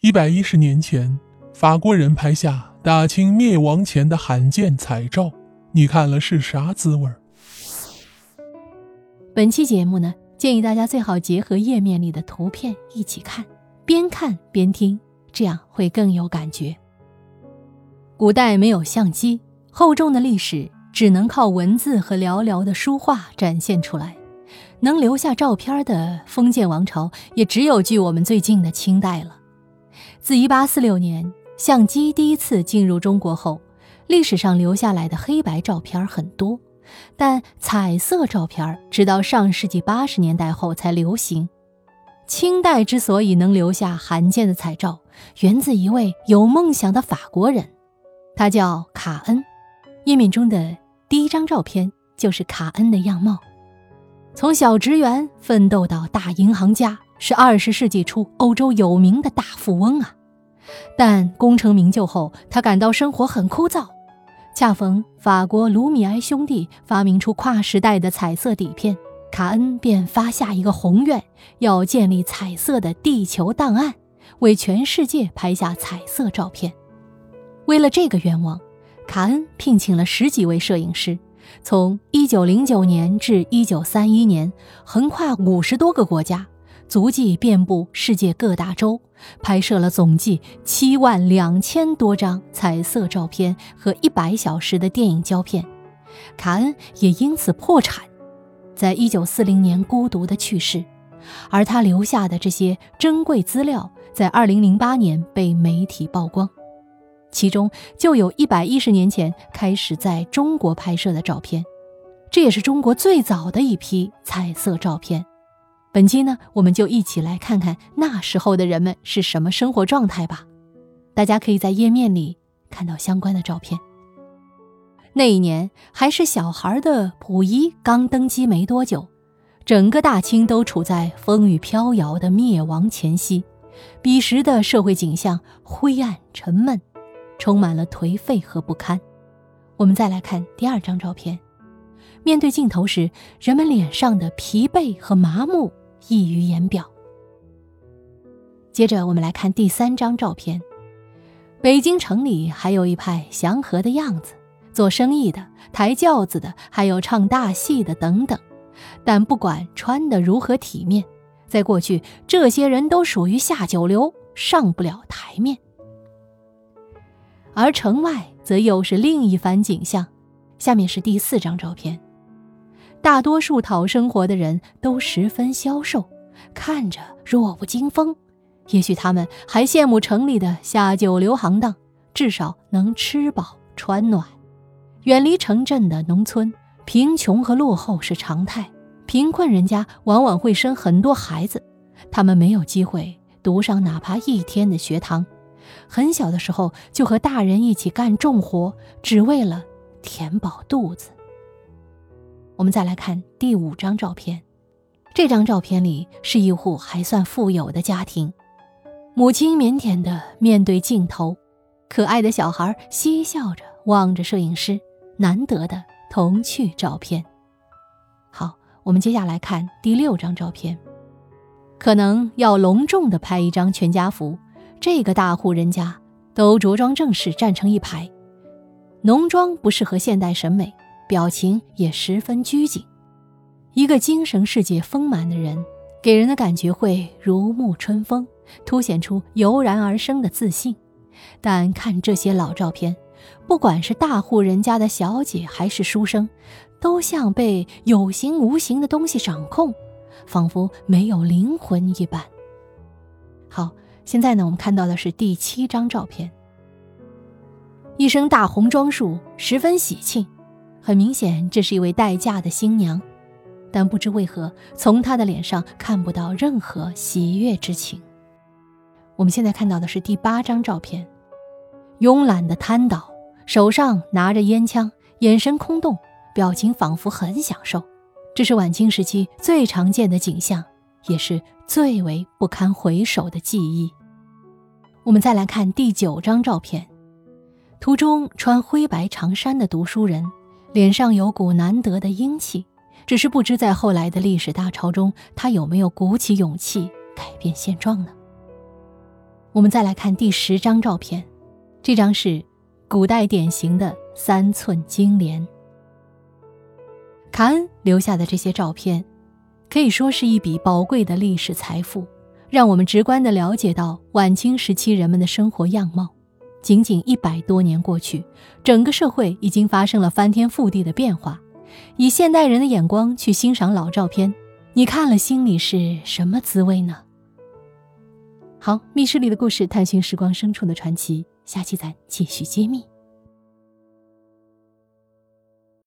一百一十年前，法国人拍下大清灭亡前的罕见彩照，你看了是啥滋味儿？本期节目呢，建议大家最好结合页面里的图片一起看，边看边听，这样会更有感觉。古代没有相机，厚重的历史只能靠文字和寥寥的书画展现出来，能留下照片的封建王朝也只有距我们最近的清代了。自1846年相机第一次进入中国后，历史上留下来的黑白照片很多，但彩色照片直到上世纪80年代后才流行。清代之所以能留下罕见的彩照，源自一位有梦想的法国人，他叫卡恩。页面中的第一张照片就是卡恩的样貌，从小职员奋斗到大银行家。是二十世纪初欧洲有名的大富翁啊，但功成名就后，他感到生活很枯燥。恰逢法国卢米埃兄弟发明出跨时代的彩色底片，卡恩便发下一个宏愿，要建立彩色的地球档案，为全世界拍下彩色照片。为了这个愿望，卡恩聘请了十几位摄影师，从1909年至1931年，横跨五十多个国家。足迹遍布世界各大洲，拍摄了总计七万两千多张彩色照片和一百小时的电影胶片。卡恩也因此破产，在一九四零年孤独的去世。而他留下的这些珍贵资料，在二零零八年被媒体曝光，其中就有一百一十年前开始在中国拍摄的照片，这也是中国最早的一批彩色照片。本期呢，我们就一起来看看那时候的人们是什么生活状态吧。大家可以在页面里看到相关的照片。那一年还是小孩的溥仪刚登基没多久，整个大清都处在风雨飘摇的灭亡前夕。彼时的社会景象灰暗沉闷，充满了颓废和不堪。我们再来看第二张照片，面对镜头时，人们脸上的疲惫和麻木。溢于言表。接着，我们来看第三张照片。北京城里还有一派祥和的样子，做生意的、抬轿子的，还有唱大戏的等等。但不管穿得如何体面，在过去，这些人都属于下九流，上不了台面。而城外则又是另一番景象。下面是第四张照片。大多数讨生活的人都十分消瘦，看着弱不禁风。也许他们还羡慕城里的下九流行当，至少能吃饱穿暖。远离城镇的农村，贫穷和落后是常态。贫困人家往往会生很多孩子，他们没有机会读上哪怕一天的学堂，很小的时候就和大人一起干重活，只为了填饱肚子。我们再来看第五张照片，这张照片里是一户还算富有的家庭，母亲腼腆的面对镜头，可爱的小孩嬉笑着望着摄影师，难得的童趣照片。好，我们接下来看第六张照片，可能要隆重的拍一张全家福，这个大户人家都着装正式站成一排，浓妆不适合现代审美。表情也十分拘谨，一个精神世界丰满的人，给人的感觉会如沐春风，凸显出油然而生的自信。但看这些老照片，不管是大户人家的小姐还是书生，都像被有形无形的东西掌控，仿佛没有灵魂一般。好，现在呢，我们看到的是第七张照片，一身大红装束，十分喜庆。很明显，这是一位待嫁的新娘，但不知为何，从她的脸上看不到任何喜悦之情。我们现在看到的是第八张照片，慵懒的瘫倒，手上拿着烟枪，眼神空洞，表情仿佛很享受。这是晚清时期最常见的景象，也是最为不堪回首的记忆。我们再来看第九张照片，图中穿灰白长衫的读书人。脸上有股难得的英气，只是不知在后来的历史大潮中，他有没有鼓起勇气改变现状呢？我们再来看第十张照片，这张是古代典型的三寸金莲。卡恩留下的这些照片，可以说是一笔宝贵的历史财富，让我们直观地了解到晚清时期人们的生活样貌。仅仅一百多年过去，整个社会已经发生了翻天覆地的变化。以现代人的眼光去欣赏老照片，你看了心里是什么滋味呢？好，密室里的故事，探寻时光深处的传奇，下期咱继续揭秘。